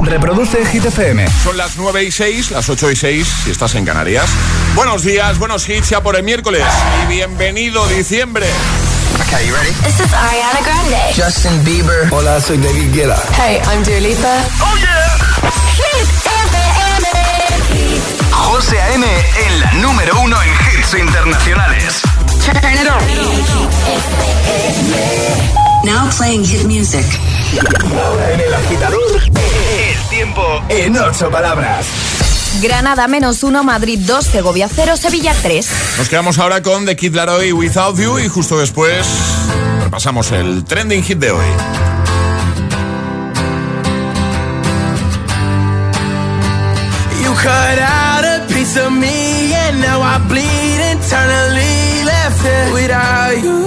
Reproduce Hit FM. Son las 9 y 6, las 8 y 6 si estás en Canarias. Buenos días, buenos hits ya por el miércoles. Y bienvenido diciembre. Okay, you ready? This is Ariana Grande. Justin Bieber. Hola, soy David Guetta. Hey, I'm Dua Lipa. ¡Oh, yeah! Hit FM. José A.M. en la número uno en hits internacionales. Turn it on. Now playing hit music. Ahora en el agitador, el tiempo en ocho palabras. Granada menos 1, Madrid 2, Segovia 0, Sevilla 3. Nos quedamos ahora con The Kid Laroi Without You y justo después repasamos el trending hit de hoy. You cut out a piece of me and now I bleed internally left it without you,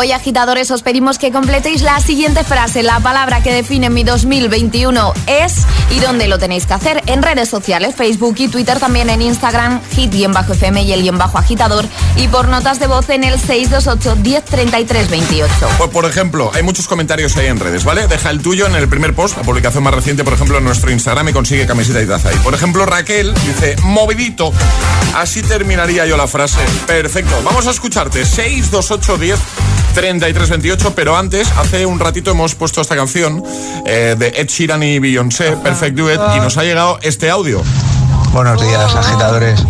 Hoy, agitadores, os pedimos que completéis la siguiente frase. La palabra que define mi 2021 es y dónde lo tenéis que hacer en redes sociales, Facebook y Twitter, también en Instagram, hit-fm y el guion bajo agitador y por notas de voz en el 628 1033 28. Pues por ejemplo, hay muchos comentarios ahí en redes, ¿vale? Deja el tuyo en el primer post, la publicación más reciente, por ejemplo, en nuestro Instagram y consigue camiseta y taza. Y por ejemplo, Raquel dice, movidito. Así terminaría yo la frase. Perfecto. Vamos a escucharte. 628 10 33 28, pero antes, hace un ratito hemos puesto esta canción eh, de Ed Sheeran y Beyoncé, Perfect Duet, y nos ha llegado este audio. Buenos días, agitadores.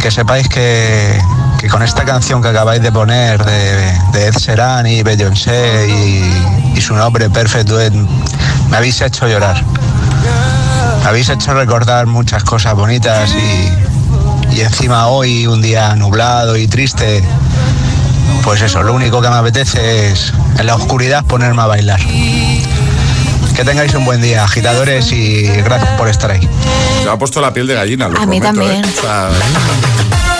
Que sepáis que, que con esta canción que acabáis de poner de, de Ed Sheeran y Beyoncé y, y su nombre Perfect Duet, me habéis hecho llorar. Me habéis hecho recordar muchas cosas bonitas y, y encima hoy, un día nublado y triste, pues eso, lo único que me apetece es en la oscuridad ponerme a bailar. Que tengáis un buen día, agitadores, y gracias por estar ahí. Se ha puesto la piel de gallina, lo A mí prometo, también. ¿eh? O sea,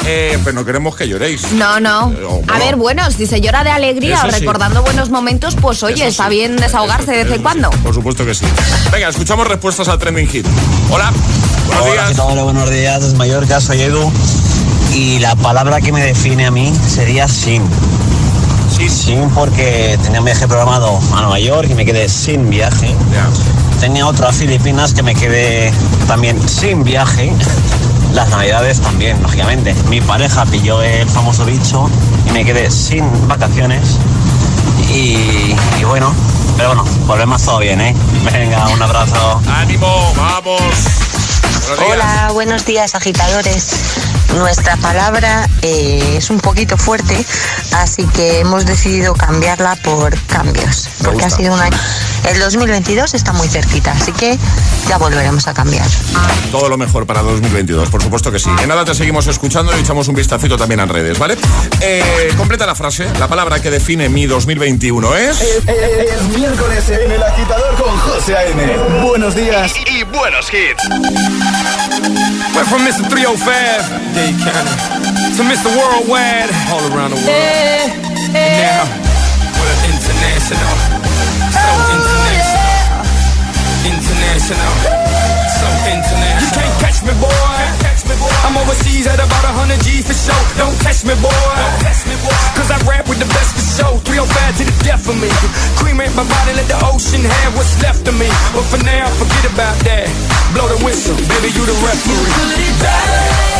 eh, pero no queremos que lloréis. No, no. Eh, o A ver, bueno, si se llora de alegría Eso o sí. recordando buenos momentos, pues oye, Eso está sí. bien desahogarse de vez en cuando. sí, Por supuesto que sí. Venga, escuchamos respuestas al trending hit. Hola, buenos Hola, días. agitadores, buenos días, desde Mallorca, soy Edu. Y la palabra que me define a mí sería sin. Sí, Sin porque tenía un viaje programado a Nueva York y me quedé sin viaje. Tenía otro a Filipinas que me quedé también sin viaje. las navidades también, lógicamente. Mi pareja pilló el famoso bicho y me quedé sin vacaciones. Y, y bueno, pero bueno, volvemos todo bien, ¿eh? Venga, un abrazo. ¡Ánimo! ¡Vamos! Buenos. Hola, buenos días agitadores. Nuestra palabra eh, es un poquito fuerte, así que hemos decidido cambiarla por cambios, Me porque ha sido un año. El 2022 está muy cerquita, así que ya volveremos a cambiar. Todo lo mejor para 2022, por supuesto que sí. En nada te seguimos escuchando y echamos un vistacito también en redes, ¿vale? Eh, completa la frase. La palabra que define mi 2021 es... Es, es miércoles en el agitador con José A.M. Buenos días y, y buenos hits. Went from Mr. 305, Dade County, to Mr. Worldwide, all around the world. And now, we're international. So international. You can't catch me, boy. I'm overseas at about 100 G for show. Don't catch me, boy. Don't catch me, boy. Cause I rap with the best for show. 305 to the death of me. Cremate my body, let the ocean have what's left of me. But for now, forget about that. Blow the whistle, baby, you the referee. I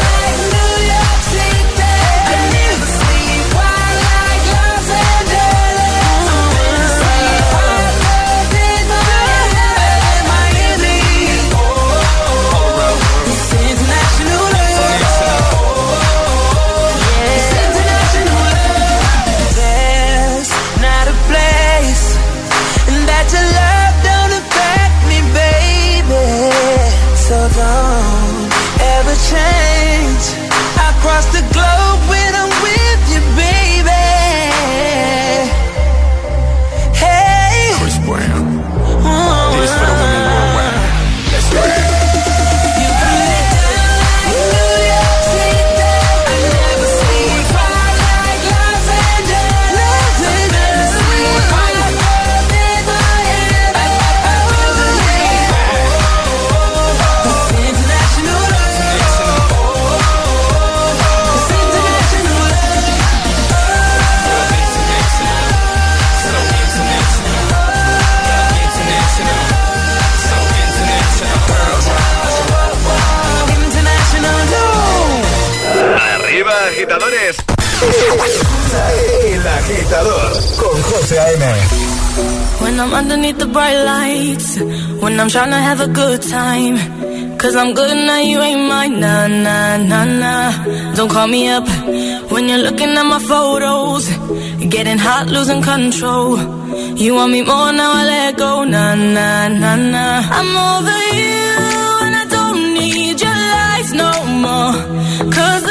Change. Agitadores. El agitador con José A.M. When I'm underneath the bright lights, when I'm trying to have a good time. Cause I'm good now, you ain't mine. Nah, nah, nah, nah. Don't call me up when you're looking at my photos. Getting hot, losing control. You want me more now, I let go. Nah, nah, nah, nah. I'm over you, and I don't need your lies no more. Cause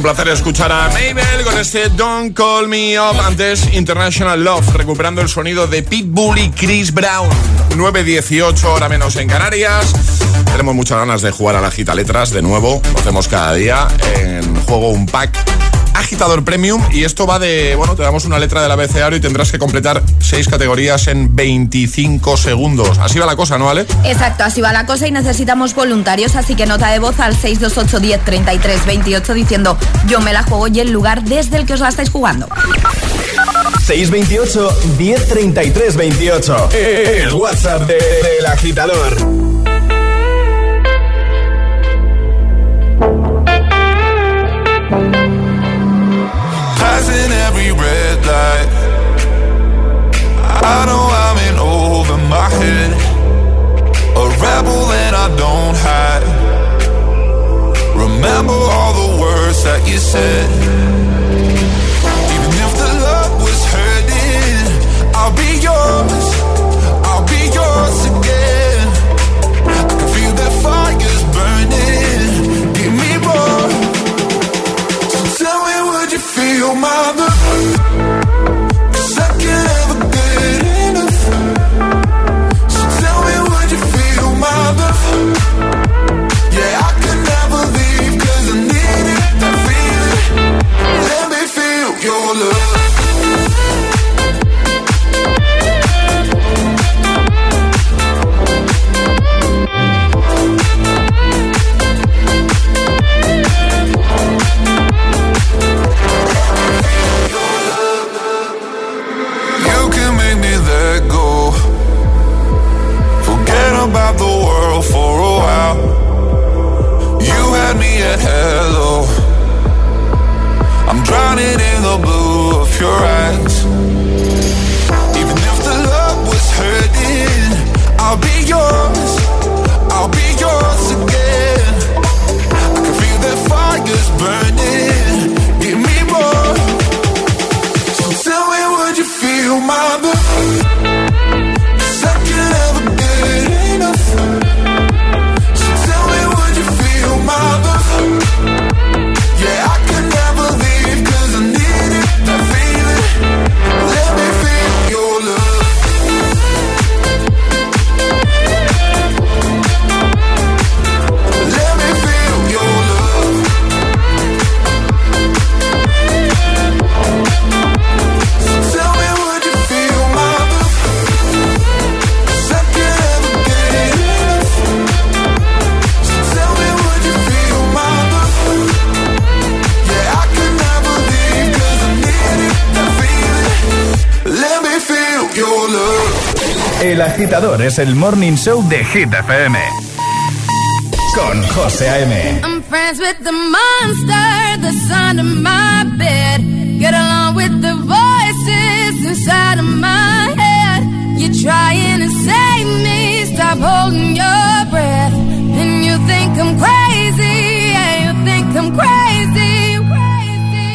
Un placer escuchar a Mabel con este Don't Call Me Up. Antes, International Love, recuperando el sonido de Pitbull y Chris Brown. 9.18, hora menos en Canarias. Tenemos muchas ganas de jugar a la gita letras de nuevo. Lo hacemos cada día en juego un pack agitador premium y esto va de, bueno, te damos una letra del abecedario y tendrás que completar seis categorías en 25 segundos. Así va la cosa, ¿no, Ale? Exacto, así va la cosa y necesitamos voluntarios, así que nota de voz al 628 10 33 28 diciendo yo me la juego y el lugar desde el que os la estáis jugando. 628 1033 28. El WhatsApp de- del agitador. The words that you said. you're right. Agitador es el morning show de Hit FM. Con José A.M. I'm friends with the monster that's under my bed. Get along with the voices inside of my head. You're trying to save me, stop holding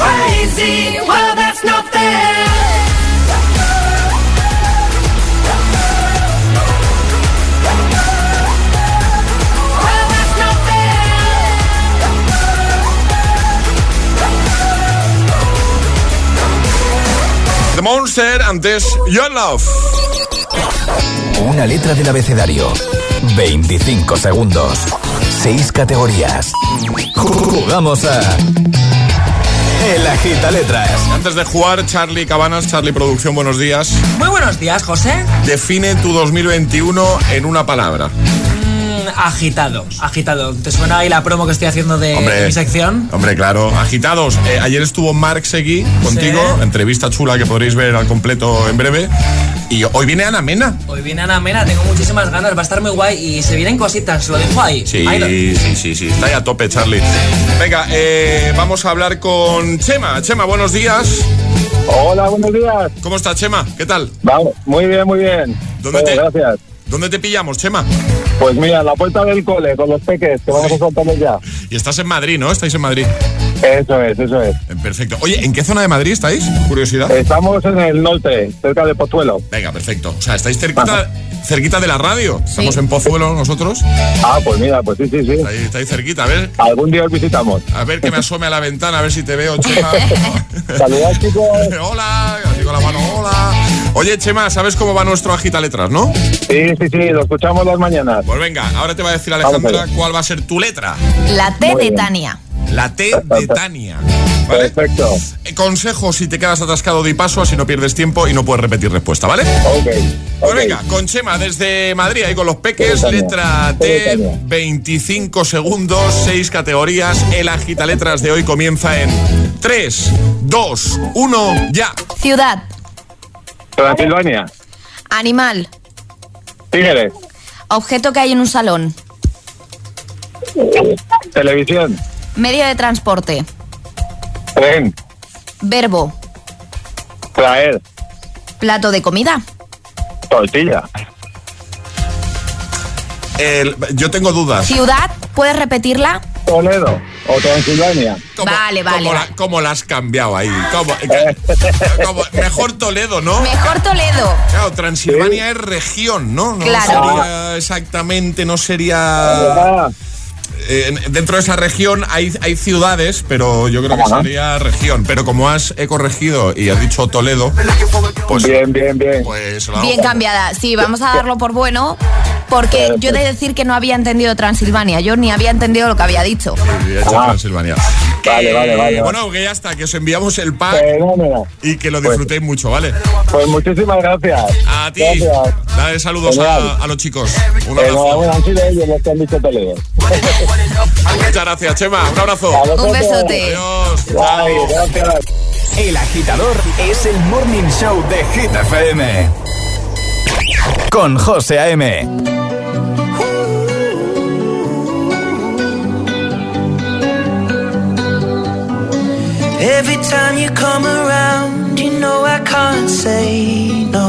crazy. Well, that's not fair. Well, that's not The Monster, antes Your Love. Una letra del abecedario. 25 segundos. 6 categorías. Jugamos a. El agita letras. Antes de jugar, Charlie Cabanas, Charlie Producción, buenos días. Muy buenos días, José. Define tu 2021 en una palabra. Mm, agitado, agitado. ¿Te suena ahí la promo que estoy haciendo de, Hombre. de mi sección? Hombre, claro, agitados. Eh, ayer estuvo Mark Seguí contigo, Sí. entrevista chula que podréis ver al completo en breve. Y hoy viene Ana Mena. Hoy viene Ana Mena, tengo muchísimas ganas, va a estar muy guay y se vienen cositas, lo dejo ahí. Sí, Ahí lo- sí, sí, sí, está ahí a tope, Charlie. Venga, eh, vamos a hablar con Chema. Chema, buenos días. Hola, buenos días. ¿Cómo está, Chema? ¿Qué tal? Vamos, muy bien, muy bien. ¿Dónde Bueno, te- Gracias. ¿Dónde te pillamos, Chema? Pues mira, en la puerta del cole con los peques, que vamos a soltarlos ya. Y estás en Madrid, ¿no? Estáis en Madrid. Eso es, eso es. Eh, Perfecto. Oye, ¿en qué zona de Madrid estáis? Curiosidad. Estamos en el norte, cerca de Pozuelo. Venga, perfecto. O sea, estáis cerquita, cerquita de la radio. Estamos en Pozuelo nosotros. Ah, pues mira, pues sí, sí, sí. Ahí estáis cerquita. A ver, Algún día os visitamos. a ver que me asome a la ventana, a ver si te veo, Chema. Saludad, chicos. hola, así con la mano, hola. Oye, Chema, ¿sabes cómo va nuestro agita letras, no? Sí, sí, sí, lo escuchamos las mañanas. Pues venga, ahora te va a decir Alejandra cuál va a ser tu letra. La T de. Tania. La T de Tania. ¿Vale? Perfecto. Eh, Consejo si te quedas atascado de paso, así no pierdes tiempo y no puedes repetir respuesta, ¿vale? Ok. Pues venga, con Chema desde Madrid, ahí con los peques, letra T de T, Tania. 25 segundos, 6 categorías. El agita letras de hoy comienza en 3, 2, 1, ya. Ciudad. Transilvania. Animal. Tigres. Objeto que hay en un salón. Televisión. Medio de transporte. Tren. Verbo. Traer. Plato de comida. Tortilla. El- yo tengo dudas. Ciudad. ¿Puedes repetirla? Toledo. O Transilvania. Vale, vale. ¿Cómo la, cómo la has cambiado ahí? ¿Cómo? ¿Cómo? Mejor Toledo, ¿no? Mejor Toledo. Claro, Transilvania es región, ¿no? No Claro. sería exactamente, no sería... eh, dentro de esa región hay, hay ciudades, pero yo creo que sería región. Pero como has he corregido y has dicho Toledo, pues... Bien, bien, bien. Pues. Bien cambiada. Sí, vamos a darlo por bueno. Porque yo he de decir que no había entendido Transilvania. Yo ni había entendido lo que había dicho. Sí, he hecho Transilvania. Vale, vale, vale. Bueno, que ya está, que os enviamos el pack Fenómeno. y que lo disfrutéis mucho, ¿vale? Pues muchísimas gracias. A ti. Gracias. Dale saludos a, a los chicos. Un abrazo. Enhorabuena, han sido ellos los que han dicho Toledo. Muchas gracias, Chema. Un abrazo. Un besote. Adiós. Ay, gracias. El agitador es el morning show de Hit FM. Con José A.M. Every time you come around, you know I can't say no.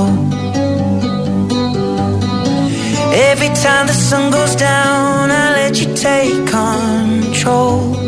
Every time the sun goes down, I let you take control.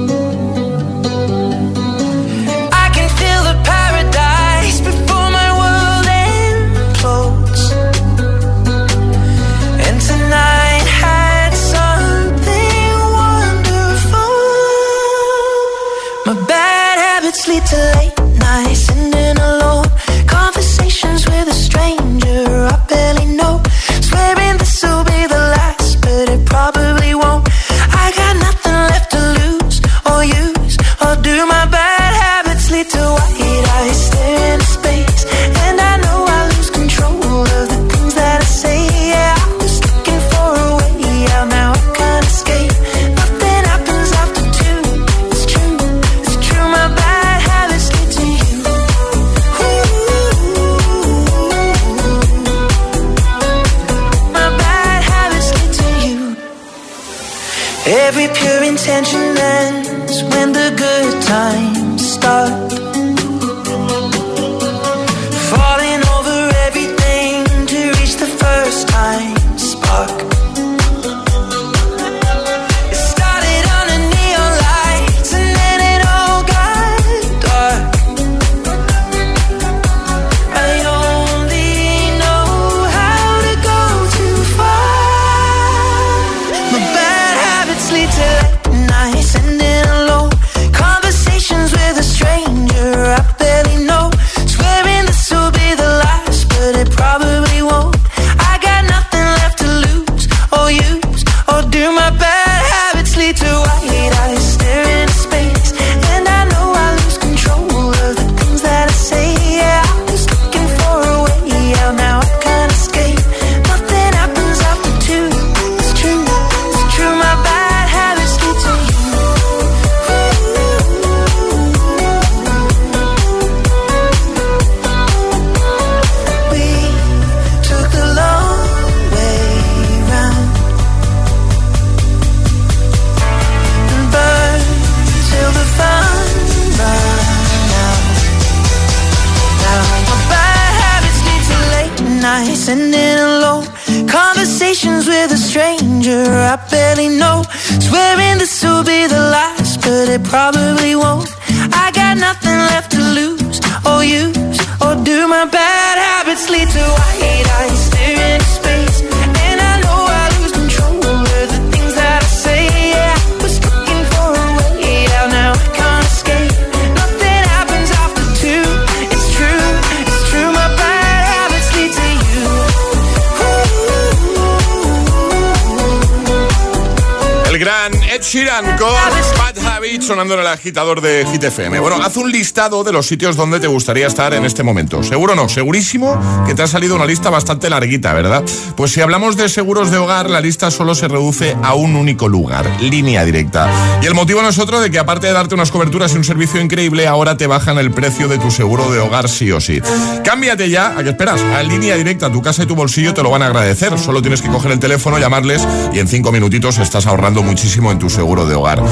Agitador de Hit FM. Bueno, haz un listado de los sitios donde te gustaría estar en este momento. Seguro no, segurísimo que te ha salido una lista bastante larguita, ¿verdad? Pues si hablamos de seguros de hogar, la lista solo se reduce a un único lugar, línea directa. Y el motivo no es otro de que aparte de darte unas coberturas y un servicio increíble, ahora te bajan el precio de tu seguro de hogar sí o sí. Cámbiate ya, ¿a qué esperas? A línea directa, tu casa y tu bolsillo te lo van a agradecer. Solo tienes que coger el teléfono, llamarles y en cinco minutitos estás ahorrando muchísimo en tu seguro de hogar.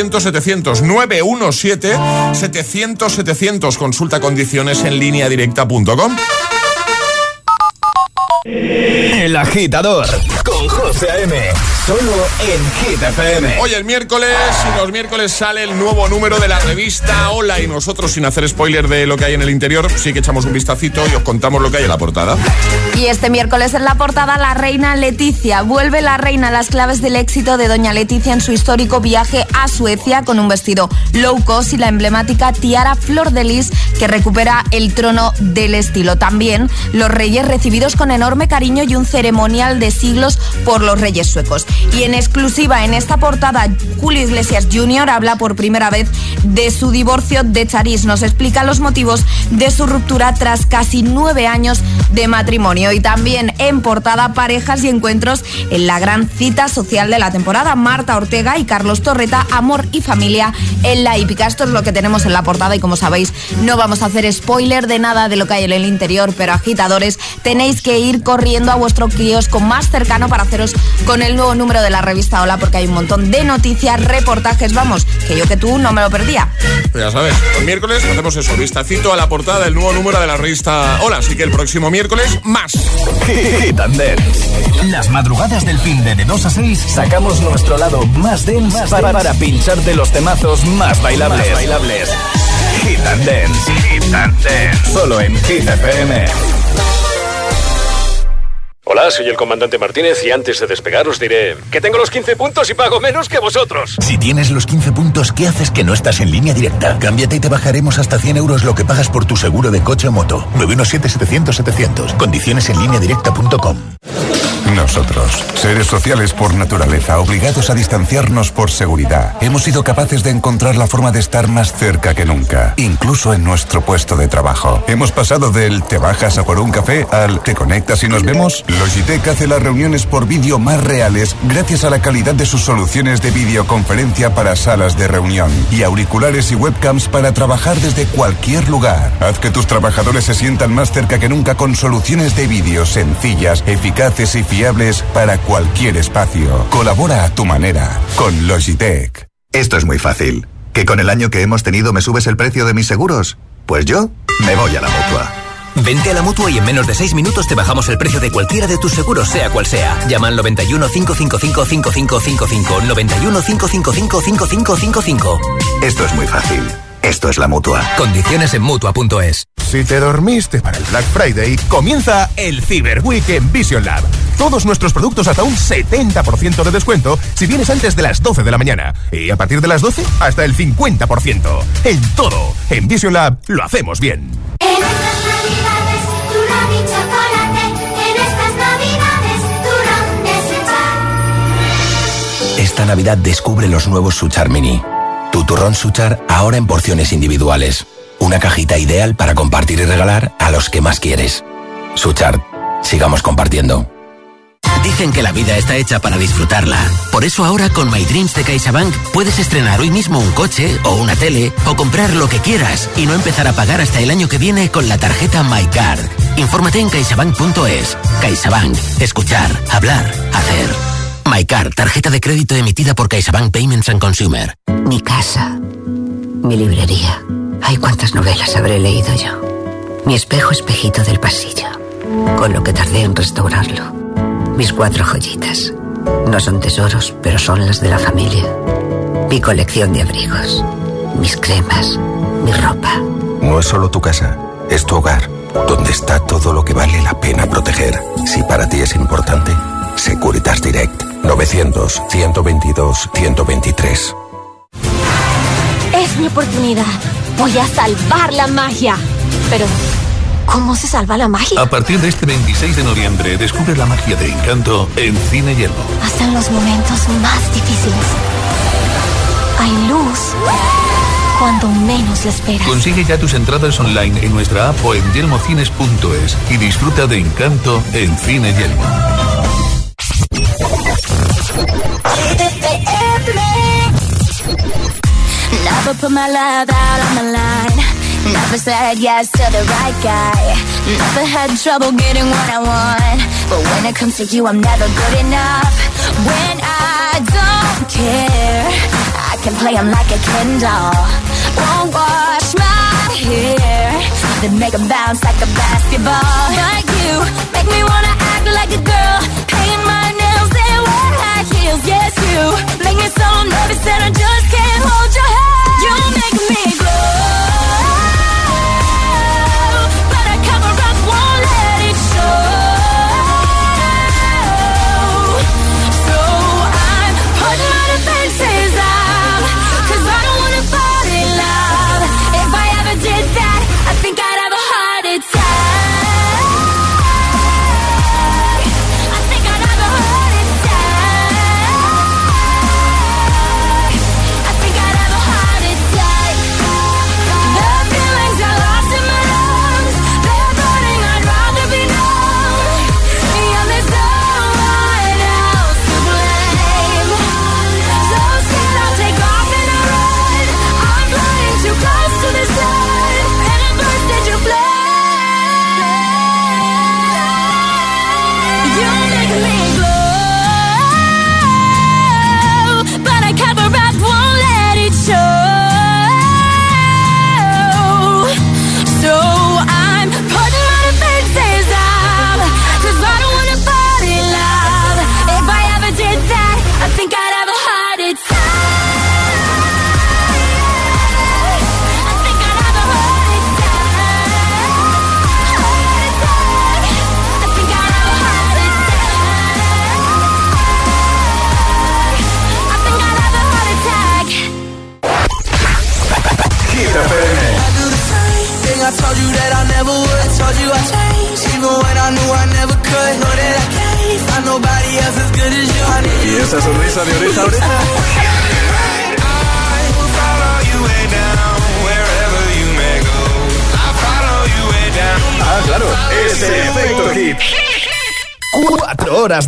917-700-700. 917-700-700. Consulta condiciones en línea directa.com. El agitador con José A.M. Solo en Hit FM. Hoy el miércoles y los miércoles sale el nuevo número de la revista Hola y nosotros sin hacer spoiler de lo que hay en el interior sí que echamos un vistacito y os contamos lo que hay en la portada. Y este miércoles en la portada la reina Leticia. Vuelve la reina a las claves del éxito de doña Leticia en su histórico viaje a Suecia con un vestido low cost y la emblemática tiara flor de lis que recupera el trono del estilo. También los reyes recibidos con enorme cariño y un ceremonial de siglos por los reyes suecos. Y en exclusiva en esta portada, Julio Iglesias Jr. habla por primera vez de su divorcio de Charis. Nos explica los motivos de su ruptura tras casi nueve años de matrimonio. Y también en portada, parejas y encuentros en la gran cita social de la temporada. Marta Ortega y Carlos Torreta, amor y familia en la hípica. Esto es lo que tenemos en la portada y como sabéis, no vamos a hacer spoiler de nada de lo que hay en el interior, pero agitadores, tenéis que ir corriendo a vuestro kiosco más cercano para haceros con el nuevo número de la revista Hola, porque hay un montón de noticias, reportajes, vamos, que yo que tú no me lo perdía. Pues ya sabes, el miércoles hacemos eso, vistacito a la portada del nuevo número de la revista Hola, así que el próximo miércoles más. Dance. Las madrugadas del fin de, de 2 a 6 sacamos nuestro lado más dense para, para pinchar de los temazos más bailables. Más bailables. Hit and Dance. Hit and Dance. Solo en Hit FM. Hola, soy el comandante Martínez y antes de despegar os diré que tengo los 15 puntos y pago menos que vosotros. Si tienes los 15 puntos, ¿qué haces que no estás en línea directa? Cámbiate y te bajaremos hasta 100 euros lo que pagas por tu seguro de coche o moto. 917-700-700. Condiciones en línea directa.com. Nosotros, seres sociales por naturaleza, obligados a distanciarnos por seguridad, hemos sido capaces de encontrar la forma de estar más cerca que nunca, incluso en nuestro puesto de trabajo. Hemos pasado del te bajas a por un café al te conectas y nos vemos. Logitech hace las reuniones por vídeo más reales gracias a la calidad de sus soluciones de videoconferencia para salas de reunión y auriculares y webcams para trabajar desde cualquier lugar. Haz que tus trabajadores se sientan más cerca que nunca con soluciones de vídeo sencillas, eficaces y fiables para cualquier espacio. Colabora a tu manera con Logitech. Esto es muy fácil. ¿Que con el año que hemos tenido me subes el precio de mis seguros? Pues yo me voy a la mutua. Vente a la mutua y en menos de 6 minutos te bajamos el precio de cualquiera de tus seguros, sea cual sea. Llama al 91 555 5555. 91 555 5555. Esto es muy fácil. Esto es la mutua. Condiciones en mutua.es. Si te dormiste para el Black Friday, comienza el Cyber Week en Vision Lab. Todos nuestros productos hasta un 70% de descuento si vienes antes de las 12 de la mañana. Y a partir de las 12, hasta el 50%. En todo. En Vision Lab lo hacemos bien. En Esta Navidad descubre los nuevos Suchar Mini. Tu turrón Suchar ahora en porciones individuales. Una cajita ideal para compartir y regalar a los que más quieres. Suchar, sigamos compartiendo. Dicen que la vida está hecha para disfrutarla. Por eso ahora con My Dreams de CaixaBank puedes estrenar hoy mismo un coche o una tele o comprar lo que quieras y no empezar a pagar hasta el año que viene con la tarjeta MyCard. Infórmate en caixabank.es. CaixaBank. Escuchar, hablar, hacer. MyCard, tarjeta de crédito emitida por CaixaBank Payments and Consumer. Mi casa, mi librería. Ay, cuántas novelas habré leído yo. Mi espejo espejito del pasillo, con lo que tardé en restaurarlo. Mis cuatro joyitas. No son tesoros, pero son las de la familia. Mi colección de abrigos, mis cremas, mi ropa. No es solo tu casa, es tu hogar, donde está todo lo que vale la pena proteger. Si para ti es importante, Securitas Direct 900 122 123. Es mi oportunidad. Voy a salvar la magia. Pero, ¿cómo se salva la magia? A partir de este 26 de noviembre, descubre la magia de Encanto en Cine Yelmo. Hasta en los momentos más difíciles. Hay luz cuando menos la esperas. Consigue ya tus entradas online en nuestra app o en yelmocines.es y disfruta de Encanto en Cine Yelmo. Never put my love out on the line. Never said yes to the right guy. Never had trouble getting what I want. But when it comes to you, I'm never good enough. When I don't care, I can play him like a Ken doll. Won't wash my hair, then make him bounce like a basketball. Like you, make me wanna act like a girl feels, yes you Make me so nervous that I just can't hold your hand. You make me glow.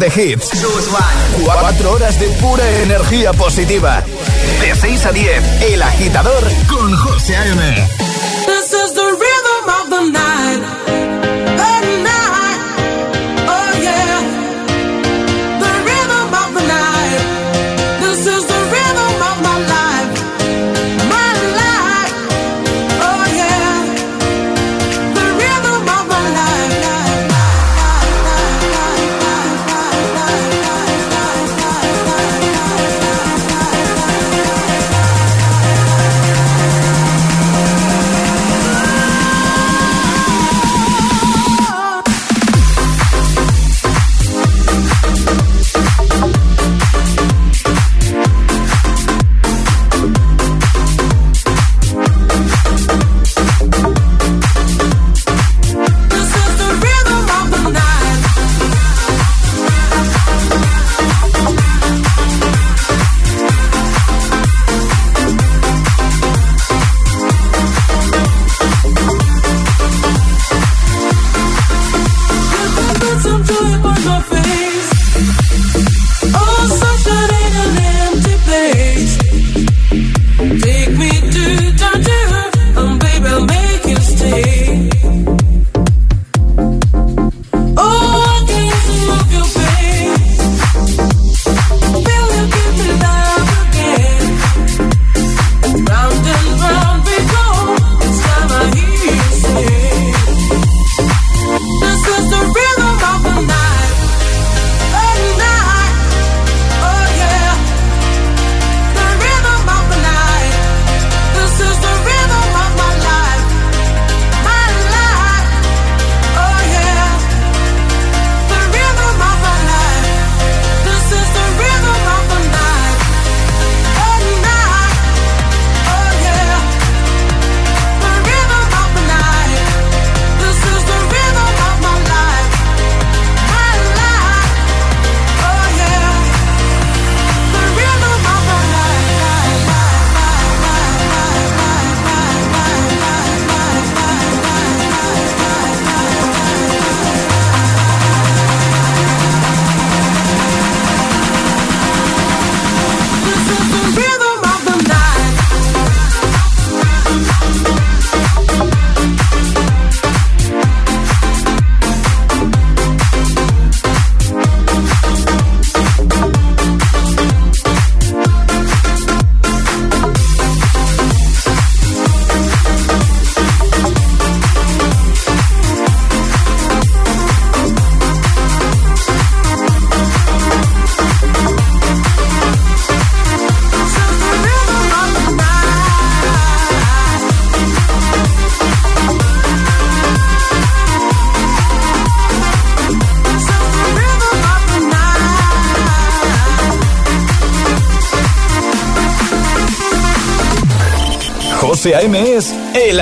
de hits. Cuatro horas de pura energía positiva. De 6 a 10, El Agitador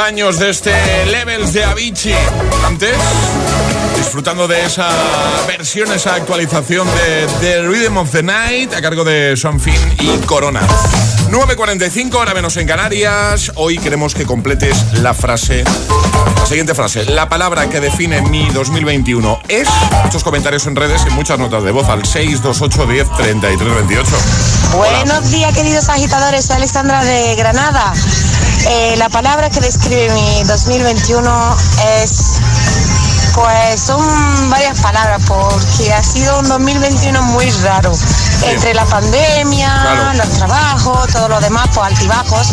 Años de este Levels de Avicii. Antes, disfrutando de esa versión, esa actualización de The Rhythm of the Night a cargo de Sean Finn y Corona. 9.45, hora menos en Canarias. Hoy queremos que completes la frase, la siguiente frase. La palabra que define mi 2021 es. Muchos comentarios en redes y muchas notas de voz al 628 10 33 28. Buenos días, queridos agitadores. Soy Alexandra de Granada. Eh, la palabra que describe mi 2021 es, pues son varias palabras, porque ha sido un 2021 muy raro. Entre la pandemia, Claro. los trabajos, todo lo demás, pues altibajos.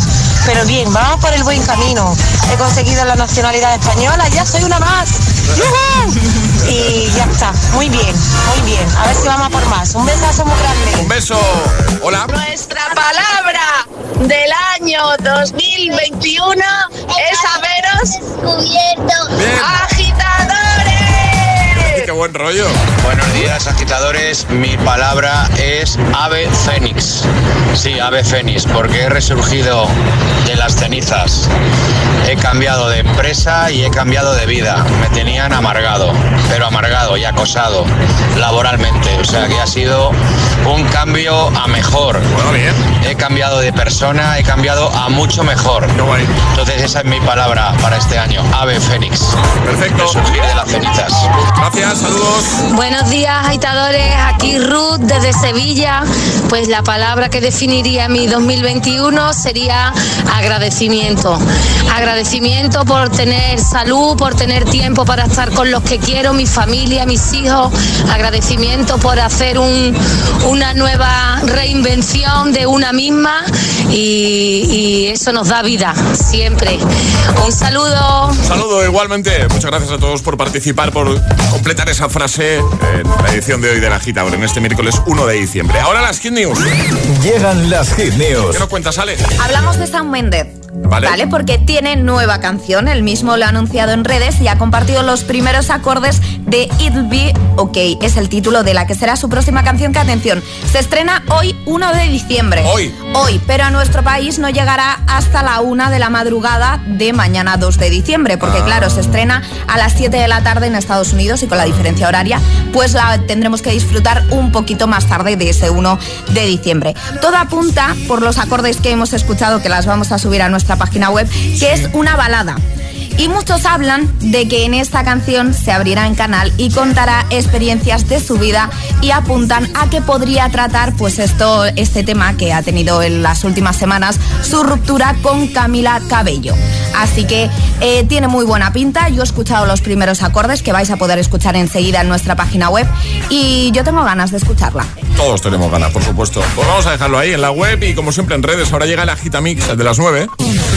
Pero bien, vamos por el buen camino. He conseguido la nacionalidad española, ya soy una más. Y ya está, muy bien, muy bien. A ver si vamos a por más. Un besazo muy grande. Un beso. Hola. Nuestra palabra del año 2021 es haberos descubierto. agitadores. Qué buen rollo. Buenos días, agitadores. Mi palabra es ave fénix. Sí, ave fénix, porque he resurgido de las cenizas. He cambiado de empresa y he cambiado de vida. Me tenían amargado, pero amargado y acosado laboralmente. O sea que ha sido un cambio a mejor. He cambiado de persona, he cambiado a mucho mejor. Entonces esa es mi palabra para este año, ave fénix. Perfecto. Resurgir de las cenizas. Gracias, saludos. saludos. Buenos días, agitadores. Aquí Ruth desde Sevilla. Pues la palabra que definiría mi 2021 sería agradecimiento. Agradecimiento por tener salud, por tener tiempo para estar con los que quiero, mi familia, mis hijos. Agradecimiento por hacer un- una nueva reinvención de una misma y, y eso nos da vida siempre. Un saludo. Saludo igualmente. Muchas gracias a todos por participar, por completar esa frase en la edición de hoy de la Agitador en este miércoles 1 de diciembre. Ahora las Hit News. Llegan las Hit News. ¿Qué nos cuentas, Ale? Hablamos de Sam Méndez. Vale. Porque tiene nueva canción. Él mismo lo ha anunciado en redes y ha compartido los primeros acordes de It'll Be OK. Es el título de la que será su próxima canción. Que atención, se estrena hoy 1 de diciembre. Hoy. Hoy, pero a nuestro país no llegará hasta la 1 de la madrugada de mañana 2 de diciembre. Porque Ah. claro, se estrena a las 7 de la tarde en Estados Unidos y con la diferencia horaria, pues la tendremos que disfrutar un poquito más tarde de ese 1 de diciembre. Todo apunta, por los acordes que hemos escuchado, que las vamos a subir a nuestra página web, que es una balada. Y muchos hablan de que en esta canción se abrirá en canal y contará experiencias de su vida y apuntan a que podría tratar pues esto, este tema que ha tenido en las últimas semanas, su ruptura con Camila Cabello. Así que eh, tiene muy buena pinta. Yo he escuchado los primeros acordes que vais a poder escuchar enseguida en nuestra página web y yo tengo ganas de escucharla. Todos tenemos ganas, por supuesto. Pues vamos a dejarlo ahí en la web y como siempre en redes. Ahora llega el Agitamix, de las 9.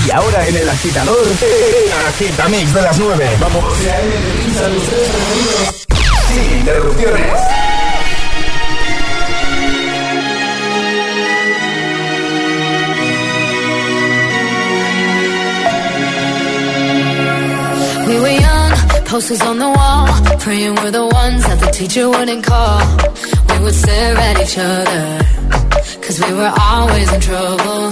Y ahora en el agitador, el agitamix de las 9. Vamos. Sin interrupciones. We were young, posters on the wall, praying we're the ones that the teacher wouldn't call. We would stare at each other, cause we were always in trouble.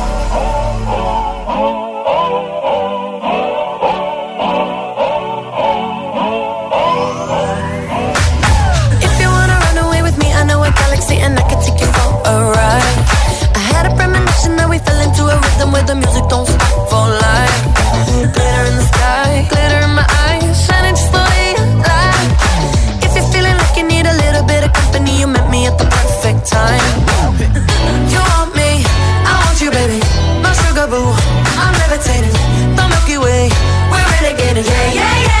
yeah, yeah, yeah.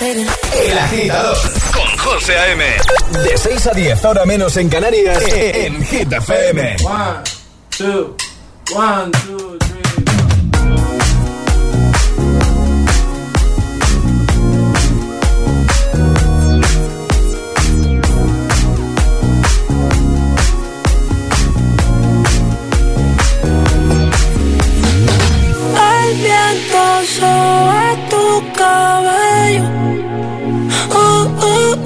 El agitador con José A.M. De 6 a 10, ahora menos en Canarias, en Hit FM. One, two, one, two, three. El viento sobre tu cabello.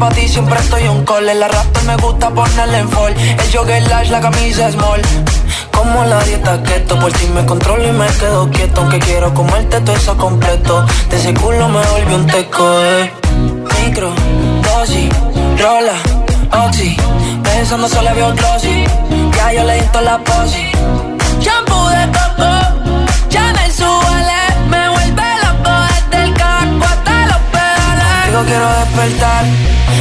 Sabes que pa' ti siempre estoy un call. El arrastre me gusta ponerle en fall. El jogger lash, la camisa small. Como la dieta keto, por ti me controlo y me quedo quieto. Aunque quiero comerte todo eso completo. De ese culo me volvió un teco, eh. Micro, dosis, rola, oxi. Pensando solo veo glossy. Ya yo le di la posi. Shampoo de coco, ya me suele, me vuelve loco desde el caco hasta los pedales. Digo quiero despertar,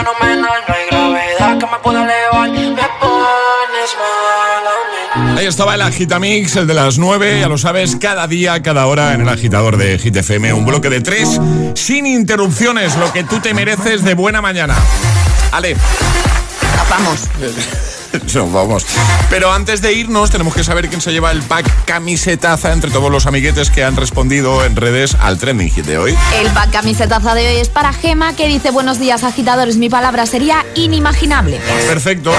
Fenomenal. No hay gravedad que me pueda elevar, me pones mal a mí. Ahí estaba el Agitamix, el de las 9, ya lo sabes, cada día, cada hora en el agitador de Hit FM. Un bloque de tres, sin interrupciones, lo que tú te mereces de buena mañana. Ale. Vamos. Nos vamos. Pero antes de irnos, tenemos que saber quién se lleva el pack camisetaza entre todos los amiguetes que han respondido en redes al trending hit de hoy. El pack camisetaza de hoy es para Gema que dice buenos días agitadores. Mi palabra sería inimaginable. Perfecto,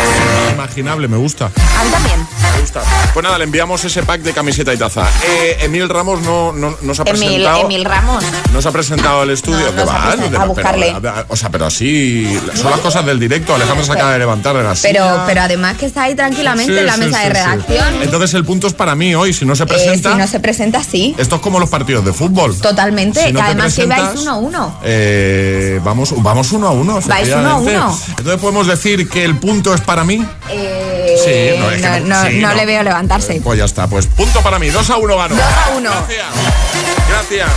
imaginable, me gusta. A mí también. Me gusta. Pues nada, le enviamos ese pack de camiseta y taza. Eh, Emil Ramos no, no, no se ha Emil, presentado. Emil Ramos. No se ha presentado al estudio. No, que va, pero- A buscarle. pero- o sea, pero así. Son las cosas del directo. Alejandro se acaba de levantar de la Pero, silla. pero además que está ahí tranquilamente Sí, en la sí, mesa sí, de redacción. Entonces el punto es para mí hoy. Si no se Eh, presenta. si no se presenta, sí. Esto es como los partidos de fútbol. Totalmente. Si no que además que vais uno a uno. Eh, vamos, vamos uno a uno. Vais uno a uno. Entonces podemos decir que el punto es para mí. Eh, Sí, no, es que no- no, sí, no no. le veo levantarse. Pues ya está. Pues punto para mí. 2 a 1 gano. Dos a uno. Gracias. Gracias.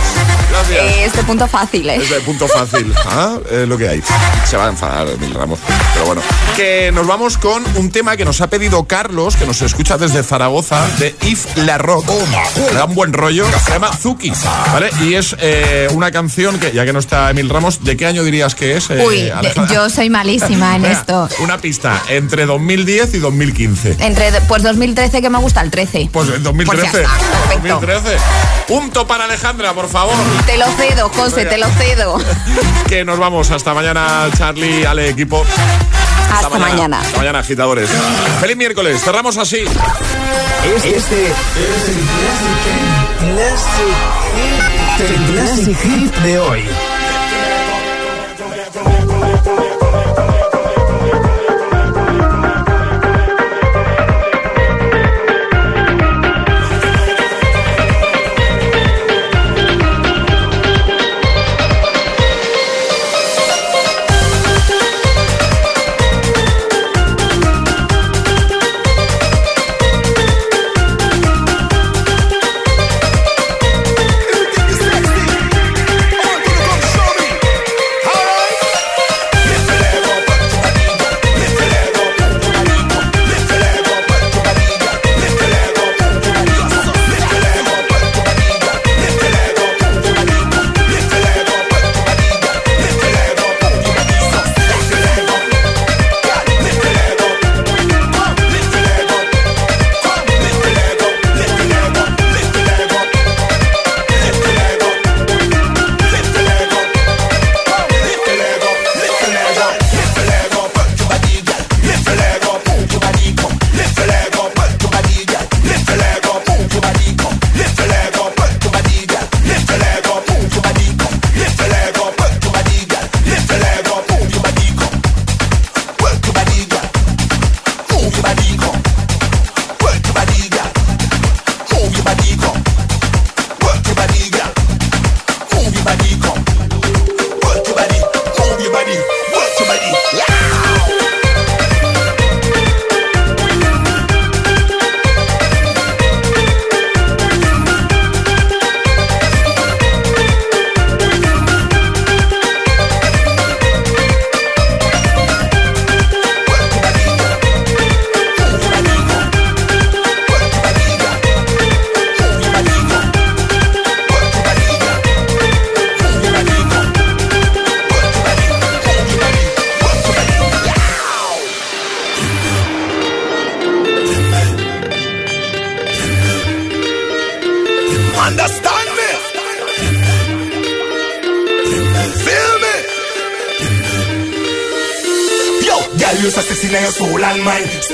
Gracias. Eh, este punto fácil, ¿eh? Es de punto fácil. Ah, Es lo que hay. Se va a enfadar Mil Ramos. Pero bueno. Que nos vamos con un tema que nos ha pedido Carlos, que nos escucha desde Zaragoza, de If La Rock. Le da un buen rollo. Se llama Zuki. ¿Vale? Y es eh, una canción que, ya que no está Emil Ramos, ¿de qué año dirías que es? eh, Uy, Alejandra? yo soy malísima en esto. Una pista. Entre 2010 y 2015. Entre, pues 2013 que me gusta el 13. Pues en 2013. Pues ya está, perfecto. 2013. Punto para Alejandra, por favor. Te lo cedo, José, te lo cedo. Que nos vamos. Hasta mañana, Charlie, Ale, equipo. Hasta mañana. Hasta mañana, agitadores. Feliz miércoles. Cerramos así. Este es el Classic Hit. El Classic Hit de hoy.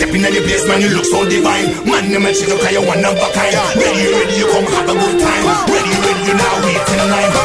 Mind. Step in the place, man, you look so divine. Man, you make you look like you one of a kind. Ready, ready, you come have a good time. Ready, ready, you now wait in line.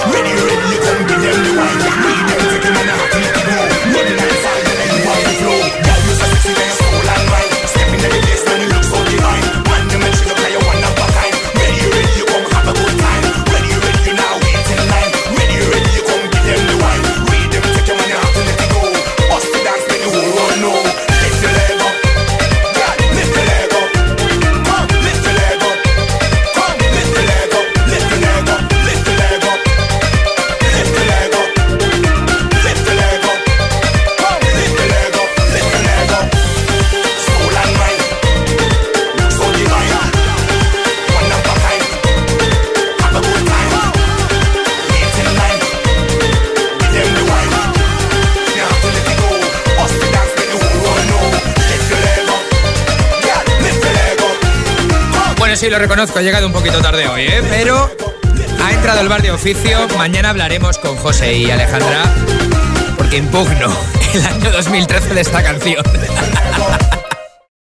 Sí, lo reconozco, he llegado un poquito tarde hoy, ¿eh? Pero ha entrado el bar de oficio. Mañana hablaremos con José y Alejandra porque impugno el año 2013 de esta canción.